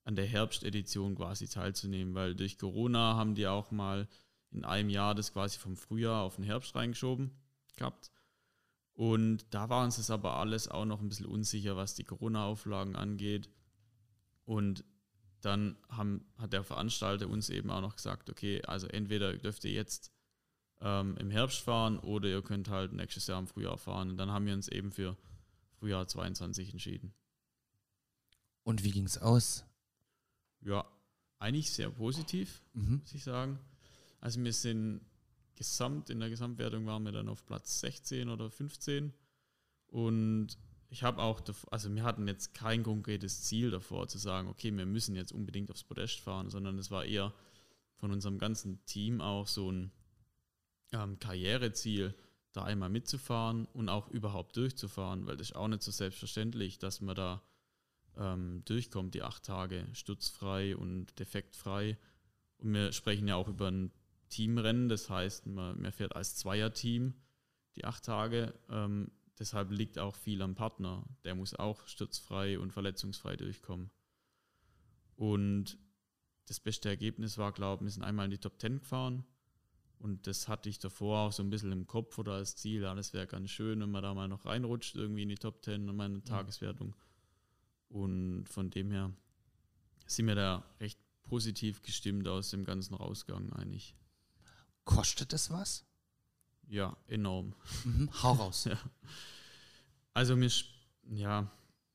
an der Herbstedition quasi teilzunehmen, weil durch Corona haben die auch mal in einem Jahr das quasi vom Frühjahr auf den Herbst reingeschoben gehabt. Und da war uns das aber alles auch noch ein bisschen unsicher, was die Corona-Auflagen angeht. Und dann haben, hat der Veranstalter uns eben auch noch gesagt, okay, also entweder dürft ihr jetzt ähm, im Herbst fahren oder ihr könnt halt nächstes Jahr im Frühjahr fahren. Und dann haben wir uns eben für Frühjahr 22 entschieden. Und wie ging es aus? Ja, eigentlich sehr positiv, mhm. muss ich sagen. Also wir sind gesamt, in der Gesamtwertung waren wir dann auf Platz 16 oder 15 und ich habe auch, also wir hatten jetzt kein konkretes Ziel davor zu sagen, okay, wir müssen jetzt unbedingt aufs Podest fahren, sondern es war eher von unserem ganzen Team auch so ein ähm, Karriereziel, da einmal mitzufahren und auch überhaupt durchzufahren, weil das ist auch nicht so selbstverständlich, dass man da ähm, durchkommt, die acht Tage stutzfrei und defektfrei. Und wir sprechen ja auch über ein Teamrennen, das heißt, man, man fährt als Zweierteam die acht Tage. Ähm, deshalb liegt auch viel am Partner. Der muss auch stutzfrei und verletzungsfrei durchkommen. Und das beste Ergebnis war, glaube ich, wir sind einmal in die Top 10 gefahren. Und das hatte ich davor auch so ein bisschen im Kopf oder als Ziel. Ja, das wäre ganz schön, wenn man da mal noch reinrutscht, irgendwie in die Top 10 und meine Tageswertung. Und von dem her sind wir da recht positiv gestimmt aus dem ganzen Rausgang eigentlich. Kostet es was? Ja, enorm. Mhm, hau raus. [LAUGHS] ja. Also mir, ja,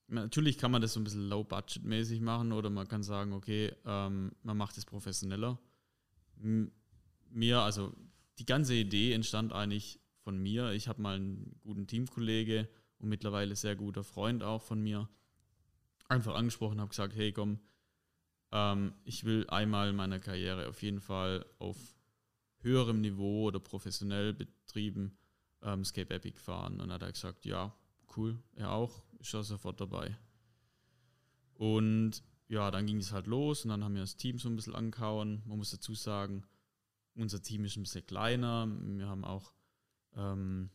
natürlich kann man das so ein bisschen low-budget-mäßig machen oder man kann sagen, okay, ähm, man macht es professioneller. Mir, also die ganze Idee entstand eigentlich von mir. Ich habe mal einen guten Teamkollege und mittlerweile sehr guter Freund auch von mir, einfach angesprochen, habe gesagt, hey komm, ähm, ich will einmal in meiner Karriere auf jeden Fall auf höherem Niveau oder professionell betrieben ähm, Escape Epic fahren. Und hat er gesagt, ja, cool, er auch, ist er sofort dabei. Und ja, dann ging es halt los und dann haben wir das Team so ein bisschen angehauen. Man muss dazu sagen, unser Team ist ein bisschen kleiner. Wir haben auch ähm,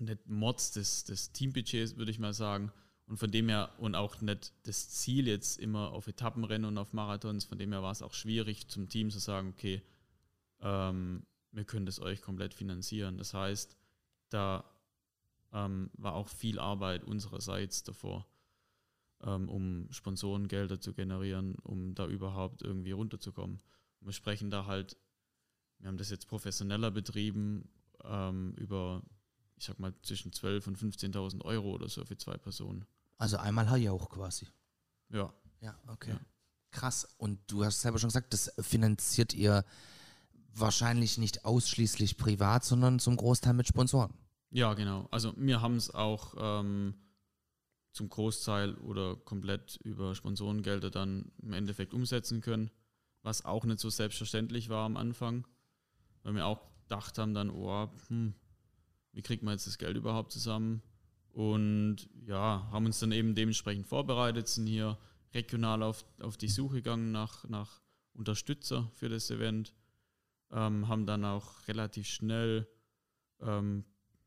nicht Mods des, des Teambudgets, würde ich mal sagen. Und von dem her, und auch nicht das Ziel jetzt immer auf Etappenrennen und auf Marathons, von dem her war es auch schwierig zum Team zu sagen, okay, ähm, wir können das euch komplett finanzieren. Das heißt, da ähm, war auch viel Arbeit unsererseits davor, ähm, um Sponsorengelder zu generieren, um da überhaupt irgendwie runterzukommen. Und wir sprechen da halt, wir haben das jetzt professioneller betrieben, ähm, über, ich sag mal, zwischen 12.000 und 15.000 Euro oder so für zwei Personen. Also einmal Hajauch quasi. Ja. Ja, okay. Ja. Krass. Und du hast selber schon gesagt, das finanziert ihr. Wahrscheinlich nicht ausschließlich privat, sondern zum Großteil mit Sponsoren. Ja, genau. Also wir haben es auch ähm, zum Großteil oder komplett über Sponsorengelder dann im Endeffekt umsetzen können, was auch nicht so selbstverständlich war am Anfang, weil wir auch gedacht haben dann, oh, hm, wie kriegt man jetzt das Geld überhaupt zusammen? Und ja, haben uns dann eben dementsprechend vorbereitet, sind hier regional auf, auf die Suche gegangen nach, nach Unterstützer für das Event, ähm, haben dann auch relativ schnell ähm,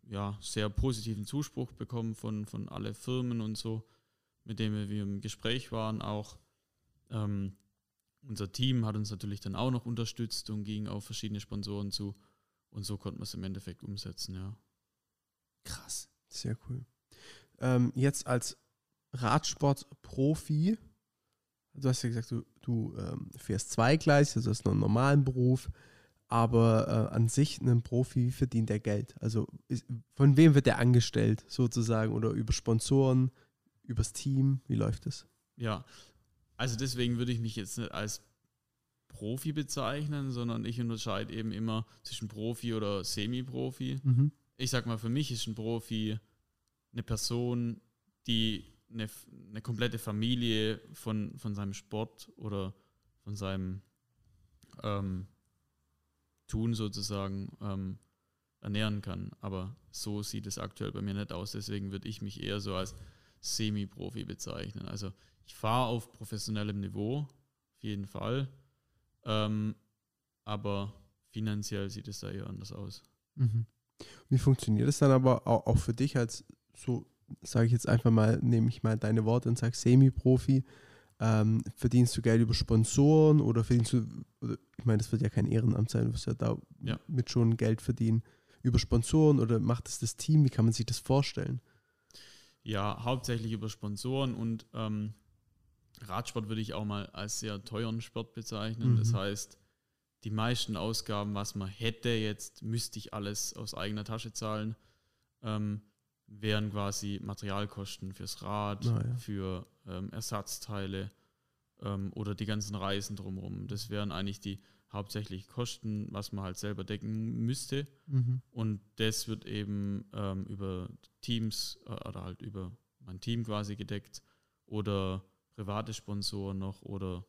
ja, sehr positiven Zuspruch bekommen von, von alle Firmen und so, mit denen wir im Gespräch waren. Auch ähm, unser Team hat uns natürlich dann auch noch unterstützt und ging auf verschiedene Sponsoren zu. Und so konnten wir es im Endeffekt umsetzen, ja. Krass. Sehr cool. Ähm, jetzt als Radsportprofi, du hast ja gesagt, du, du ähm, fährst zweigleisig, also hast noch einen normalen Beruf, aber äh, an sich ein Profi, wie verdient der Geld? Also ist, von wem wird der angestellt sozusagen oder über Sponsoren, übers Team? Wie läuft das? Ja, also deswegen würde ich mich jetzt nicht als Profi bezeichnen, sondern ich unterscheide eben immer zwischen Profi oder Semi-Profi. Mhm. Ich sag mal, für mich ist ein Profi eine Person, die eine, eine komplette Familie von, von seinem Sport oder von seinem ähm, Tun sozusagen ähm, ernähren kann. Aber so sieht es aktuell bei mir nicht aus. Deswegen würde ich mich eher so als Semi-Profi bezeichnen. Also ich fahre auf professionellem Niveau, auf jeden Fall. Ähm, aber finanziell sieht es da eher anders aus. Mhm. Wie funktioniert es dann aber auch, auch für dich als so, sage ich jetzt einfach mal, nehme ich mal deine Worte und sage Semi-Profi, ähm, verdienst du Geld über Sponsoren oder verdienst du, oder, ich meine, das wird ja kein Ehrenamt sein, du wirst ja da Ja. mit schon Geld verdienen, über Sponsoren oder macht es das Team, wie kann man sich das vorstellen? Ja, hauptsächlich über Sponsoren und ähm, Radsport würde ich auch mal als sehr teuren Sport bezeichnen. Das Mhm. heißt, die meisten Ausgaben, was man hätte, jetzt müsste ich alles aus eigener Tasche zahlen, ähm, wären quasi Materialkosten fürs Rad, Ah, ja. für ähm, Ersatzteile ähm, oder die ganzen Reisen drumherum. Das wären eigentlich die hauptsächlich Kosten, was man halt selber decken müsste. Mhm. Und das wird eben ähm, über Teams äh, oder halt über mein Team quasi gedeckt oder private Sponsoren noch oder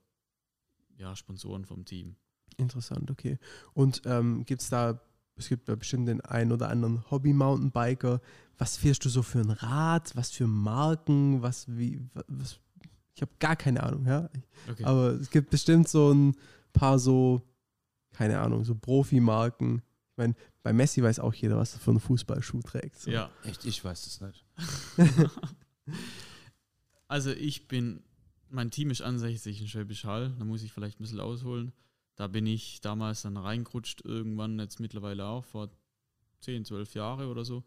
ja, Sponsoren vom Team. Interessant, okay. Und ähm, gibt es da, es gibt ja bestimmt den einen oder anderen Hobby-Mountainbiker. Was fährst du so für ein Rad? Was für Marken? Was, wie, wa- was? Ich habe gar keine Ahnung, ja. Okay. Aber es gibt bestimmt so ein paar so, keine Ahnung, so Profimarken. Ich meine, bei Messi weiß auch jeder, was er für einen Fußballschuh trägt. So. ja, Echt, ich weiß es nicht. [LAUGHS] also ich bin, mein Team ist ansässig in Schwäbisch Hall, da muss ich vielleicht ein bisschen ausholen. Da bin ich damals dann reingerutscht, irgendwann jetzt mittlerweile auch, vor 10, 12 Jahre oder so.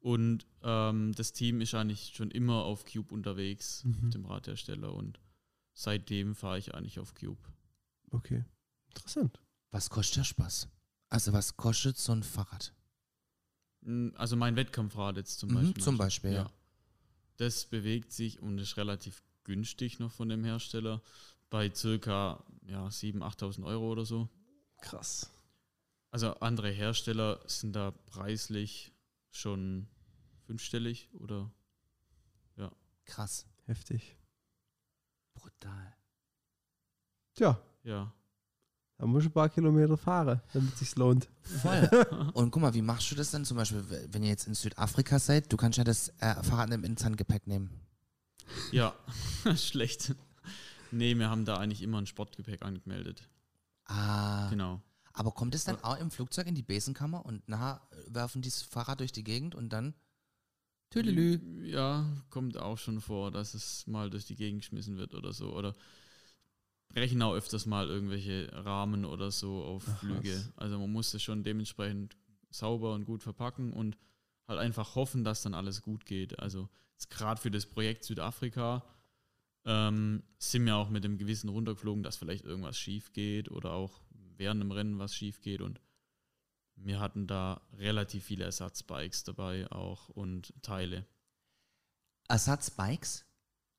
Und ähm, das Team ist eigentlich schon immer auf Cube unterwegs, Mhm. dem Radhersteller. Und seitdem fahre ich eigentlich auf Cube. Okay. Interessant. Was kostet der Spaß? Also was kostet so ein Fahrrad? Mm, Also mein Wettkampfrad jetzt zum Mhm, Beispiel. zum Beispiel, ja. Das bewegt sich und ist relativ günstig noch von dem Hersteller bei circa ja, 7.000, 8.000 Euro oder so. Krass. Also andere Hersteller sind da preislich schon fünfstellig oder Krass. Heftig. Brutal. Tja, ja. da muss ich ein paar Kilometer fahren, damit es sich lohnt. Voll. [LAUGHS] Und guck mal, wie machst du das denn zum Beispiel, wenn ihr jetzt in Südafrika seid? Du kannst ja das äh, Fahrrad im Handgepäck nehmen. Ja, [LAUGHS] schlecht. Nee, wir haben da eigentlich immer ein Sportgepäck angemeldet. Ah. Genau. Aber kommt es dann auch im Flugzeug in die Besenkammer und nachher werfen die das Fahrrad durch die Gegend und dann Tüdelü. Ja, kommt auch schon vor, dass es mal durch die Gegend geschmissen wird oder so. Oder brechen auch öfters mal irgendwelche Rahmen oder so auf Ach, Flüge. was. Also man muss es schon dementsprechend sauber und gut verpacken und halt einfach hoffen, dass dann alles gut geht. Also gerade für das Projekt Südafrika ähm, sind wir auch mit dem Gewissen runtergeflogen, dass vielleicht irgendwas schief geht oder auch während dem Rennen was schief geht und wir hatten da relativ viele Ersatzbikes dabei auch und Teile. Ersatzbikes?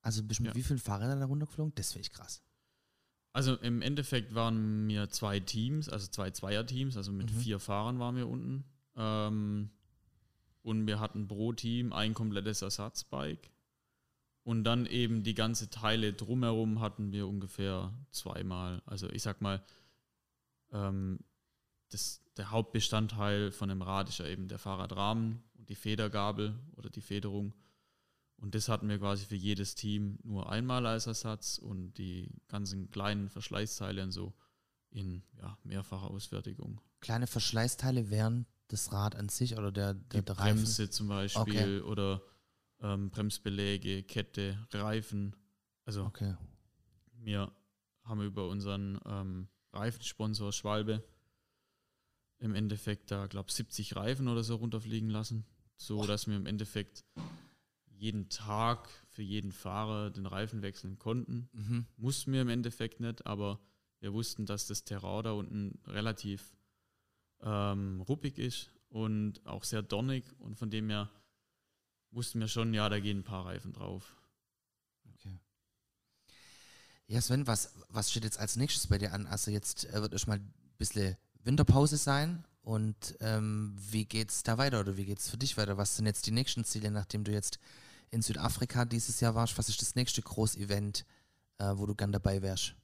Also mit Ja. wie vielen Fahrrädern da runtergeflogen? Das finde ich krass. Also im Endeffekt waren wir zwei Teams, also zwei Zweierteams, also mit Mhm. vier Fahrern waren wir unten. Ähm, und wir hatten pro Team ein komplettes Ersatzbike. Und dann eben die ganze Teile drumherum hatten wir ungefähr zweimal. Also ich sag mal, ähm, das, der Hauptbestandteil von einem Rad ist ja eben der Fahrradrahmen und die Federgabel oder die Federung. Und das hatten wir quasi für jedes Team nur einmal als Ersatz und die ganzen kleinen Verschleißteile und so in ja, mehrfacher Ausfertigung. Kleine Verschleißteile wären das Rad an sich oder der, der, Die Reifen. Bremse zum Beispiel oder ähm, Bremsbeläge, Kette, Reifen. Also Okay. wir haben über unseren ähm, Reifensponsor Schwalbe im Endeffekt da, glaube ich, 70 Reifen oder so runterfliegen lassen, so dass wir im Endeffekt jeden Tag für jeden Fahrer den Reifen wechseln konnten. Mhm. Mussten wir im Endeffekt nicht, aber wir wussten, dass das Terrain da unten relativ ähm, ruppig ist und auch sehr donnig und von dem her wussten wir schon, ja, da gehen ein paar Reifen drauf. Okay. Ja, Sven, was, was steht jetzt als nächstes bei dir an? Also jetzt äh, wird erstmal ein bisschen Winterpause sein und ähm, wie geht's da weiter oder wie geht's für dich weiter? Was sind jetzt die nächsten Ziele, nachdem du jetzt in Südafrika dieses Jahr warst? Was ist das nächste Großevent, äh, wo du gern dabei wärst?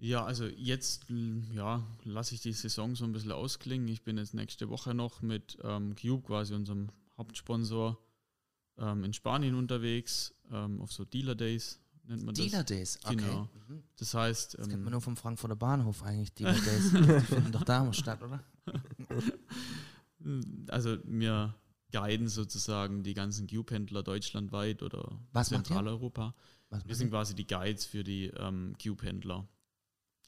Ja, also jetzt ja, lasse ich die Saison so ein bisschen ausklingen. Ich bin jetzt nächste Woche noch mit ähm, Cube, quasi unserem Hauptsponsor, ähm, in Spanien unterwegs, ähm, auf so Dealer Days nennt man Dealer das. Days, okay. Genau. Mhm. Das heißt, Das kennt ähm, man nur vom Frankfurter Bahnhof eigentlich, Dealer [LAUGHS] Days. Die finden doch da immer statt, oder? [LAUGHS] also wir guiden sozusagen die ganzen Cube-Händler deutschlandweit oder Was? Zentraleuropa. Wir sind quasi die Guides für die ähm, Cube-Händler.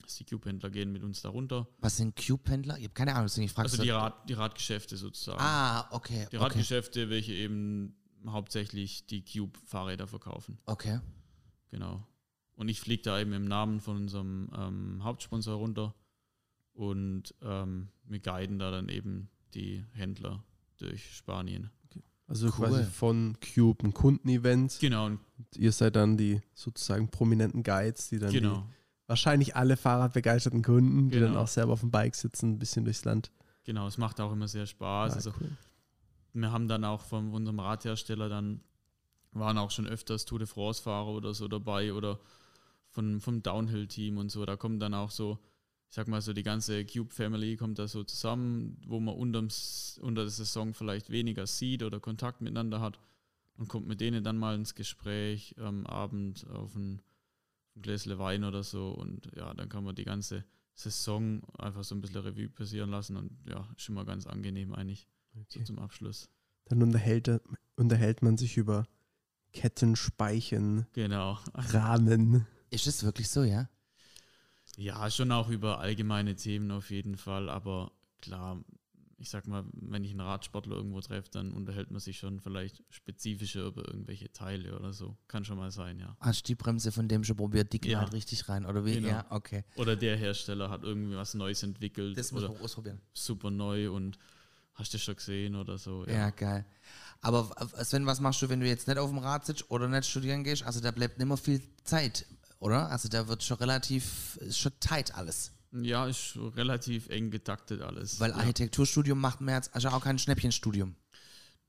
Also die Cube-Händler gehen mit uns darunter. Was sind Cube-Händler? Ich habe keine Ahnung, deswegen ich frage Also die, Rad, die Radgeschäfte sozusagen. Ah, okay. Die okay. Radgeschäfte, welche eben hauptsächlich die Cube-Fahrräder verkaufen. Okay. Genau. Und ich fliege da eben im Namen von unserem ähm, Hauptsponsor runter und ähm, wir guiden da dann eben die Händler durch Spanien. Also Cool. quasi von Cube ein Kundenevent. Genau, und ihr seid dann die sozusagen prominenten Guides, die dann die, genau, wahrscheinlich alle Fahrradbegeisterten Kunden, die dann Genau. auch selber auf dem Bike sitzen, ein bisschen durchs Land. genau. Es macht auch immer sehr Spaß. Ah, also cool. wir haben dann auch von unserem Radhersteller dann waren auch schon öfters Tour de France-Fahrer oder so dabei oder von, vom Downhill-Team und so. Da kommt dann auch so, ich sag mal so, die ganze Cube-Family kommt da so zusammen, wo man unterms, unter der Saison vielleicht weniger sieht oder Kontakt miteinander hat und kommt mit denen dann mal ins Gespräch am Abend auf ein, ein Gläsle Wein oder so und ja, dann kann man die ganze Saison einfach so ein bisschen Revue passieren lassen und ja, ist schon mal ganz angenehm eigentlich so Okay. zum Abschluss. Dann unterhält, unterhält man sich über Ketten, Speichen, Genau. Rahmen. Ist das wirklich so, ja? Ja, schon auch über allgemeine Themen auf jeden Fall, aber klar, ich sag mal, wenn ich einen Radsportler irgendwo treffe, dann unterhält man sich schon vielleicht spezifischer über irgendwelche Teile oder so. Kann schon mal sein, ja. Hast die Bremse von dem schon probiert, die knallt Ja. richtig rein, oder wie? Genau. Ja, okay. Oder der Hersteller hat irgendwie was Neues entwickelt Das muss man ausprobieren. super neu und hast du schon gesehen oder so. Ja, geil. Aber Sven, was machst du, wenn du jetzt nicht auf dem Rad sitzt oder nicht studieren gehst? Also da bleibt nicht mehr viel Zeit, oder? Also da wird schon relativ, ist schon tight alles. Ja, ist relativ eng getaktet alles. Weil ja. Architekturstudium macht mir jetzt also auch kein Schnäppchenstudium.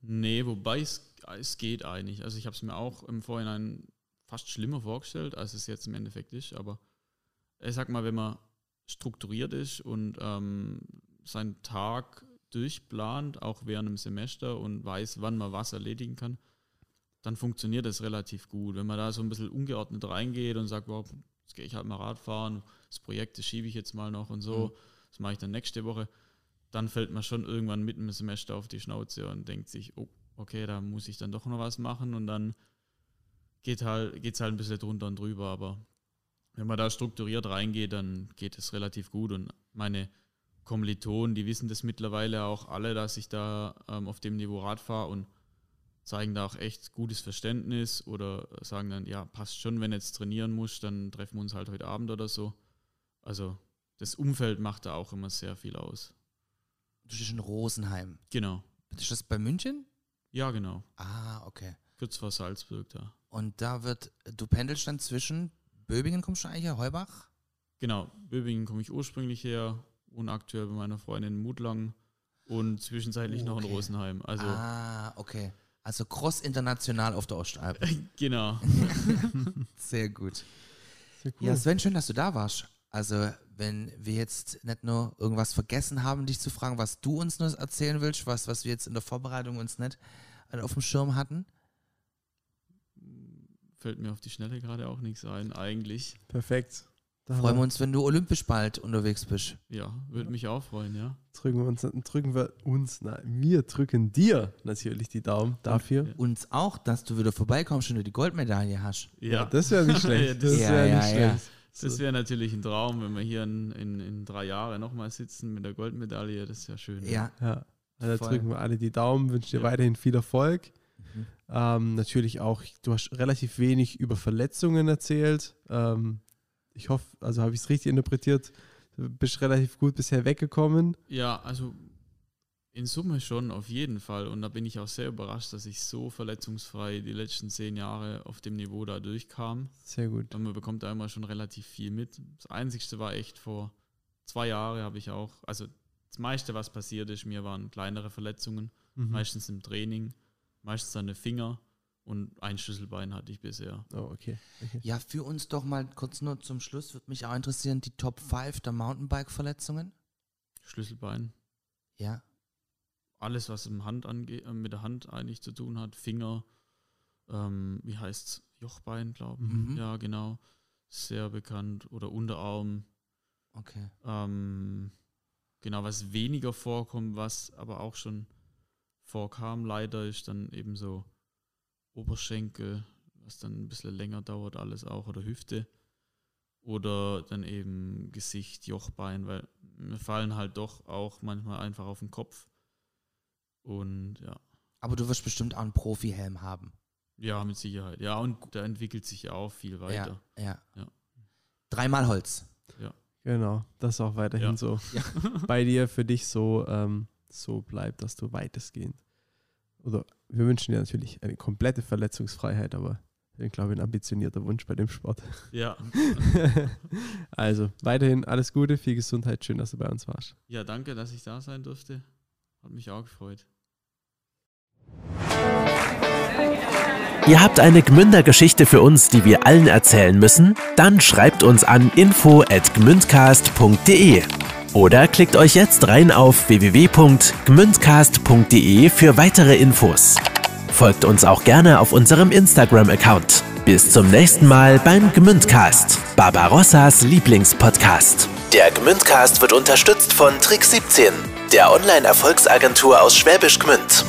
Nee, wobei es, es geht eigentlich. Also ich habe es mir auch im Vorhinein fast schlimmer vorgestellt, als es jetzt im Endeffekt ist. Aber ich sag mal, wenn man strukturiert ist und ähm, seinen Tag durchplant, auch während dem Semester und weiß, wann man was erledigen kann, dann funktioniert das relativ gut. Wenn man da so ein bisschen ungeordnet reingeht und sagt, wow, jetzt gehe ich halt mal Radfahren, das Projekt, das schiebe ich jetzt mal noch und so, das mache ich dann nächste Woche, dann fällt man schon irgendwann mitten im Semester auf die Schnauze und denkt sich, oh, okay, da muss ich dann doch noch was machen und dann geht halt, geht's halt ein bisschen drunter und drüber, aber wenn man da strukturiert reingeht, dann geht es relativ gut. Und meine Kommilitonen, die wissen das mittlerweile auch alle, dass ich da ähm, auf dem Niveau Rad fahre und zeigen da auch echt gutes Verständnis oder sagen dann, ja, passt schon, wenn jetzt trainieren musst, dann treffen wir uns halt heute Abend oder so. Also das Umfeld macht da auch immer sehr viel aus. Du bist in Rosenheim. Genau. Ist das bei München? Ja, genau. Ah, okay. Kurz vor Salzburg da. Und da wird, du pendelst dann zwischen Böbingen kommst du eigentlich her, Heubach? Genau, Böbingen komme ich ursprünglich her, wohne aktuell bei meiner Freundin in Mutlang und zwischenzeitlich noch in Okay. Rosenheim. Also ah, okay. Also cross international auf der Ostalb. genau. [LAUGHS] Sehr gut. Sehr cool. Ja, Sven, schön, dass du da warst. Also, wenn wir jetzt nicht nur irgendwas vergessen haben, dich zu fragen, was du uns nur erzählen willst, was, was wir jetzt in der Vorbereitung uns nicht äh, auf dem Schirm hatten. Fällt mir auf die Schnelle gerade auch nichts ein, eigentlich. Perfekt. Da Freuen wir uns, wenn du olympisch bald unterwegs bist. Ja, würde mich auch freuen, ja. drücken wir uns, drücken wir uns, nein, wir drücken dir natürlich die Daumen dafür. Ja. Uns auch, dass du wieder vorbeikommst und du die Goldmedaille hast. Ja, das wäre nicht [LAUGHS] Ja, schlecht. das- Das Ja, wäre ja, nicht ja. schlecht. das wäre natürlich ein Traum, wenn wir hier in, in, in drei Jahren nochmal sitzen mit der Goldmedaille. Das ist ja schön. Ja. Ja, also da drücken wir alle die Daumen, wünschen dir Ja. weiterhin viel Erfolg. Mhm. Ähm, natürlich auch, du hast relativ wenig über Verletzungen erzählt. Ähm, ich hoffe, also habe ich es richtig interpretiert, du bist relativ gut bisher weggekommen. Ja, also in Summe schon, auf jeden Fall. Und da bin ich auch sehr überrascht, dass ich so verletzungsfrei die letzten zehn Jahre auf dem Niveau da durchkam. Sehr gut. Und man bekommt da immer schon relativ viel mit. Das Einzigste war echt vor zwei Jahren habe ich auch, also das meiste, was passiert ist, mir waren kleinere Verletzungen, Mhm. meistens im Training, meistens an den Finger und ein Schlüsselbein hatte ich bisher. Oh, okay. okay. Ja, für uns doch mal kurz nur zum Schluss, würde mich auch interessieren, die Top 5 der Mountainbike-Verletzungen. Schlüsselbein. Ja. Alles, was im Hand ange äh, mit der Hand eigentlich zu tun hat, Finger, ähm, wie heißt's, Jochbein, glaube ich. Mhm. Ja, genau. Sehr bekannt. Oder Unterarm. Okay. Ähm, genau, was weniger vorkommt, was aber auch schon vorkam, leider, ist dann eben so Oberschenkel, was dann ein bisschen länger dauert, alles auch, oder Hüfte. Oder dann eben Gesicht, Jochbein, weil mir fallen halt doch auch manchmal einfach auf den Kopf. Und ja, Aber du wirst bestimmt auch einen Profi-Helm haben. ja, mit Sicherheit. Ja, und da entwickelt sich ja auch viel weiter. Ja, ja. Ja. Dreimal Holz. Genau, das auch weiterhin Ja. so [LAUGHS] Ja. bei dir für dich so, ähm, so bleibt, dass du weitestgehend. Oder wir wünschen dir natürlich eine komplette Verletzungsfreiheit, aber ich glaube, ein ambitionierter Wunsch bei dem Sport. Ja, [LAUGHS] also weiterhin alles Gute, viel Gesundheit, schön, dass du bei uns warst. ja, danke, dass ich da sein durfte. Hat mich auch gefreut. Ihr habt eine Gmünder-Geschichte für uns, die wir allen erzählen müssen? Dann schreibt uns an info@gmündcast.de oder klickt euch jetzt rein auf www.gmündcast.de für weitere Infos. Folgt uns auch gerne auf unserem Instagram-Account. Bis zum nächsten Mal beim Gmündcast, Barbarossas Lieblingspodcast. Der Gmündcast wird unterstützt von Trick 17, der Online-Erfolgsagentur aus Schwäbisch Gmünd.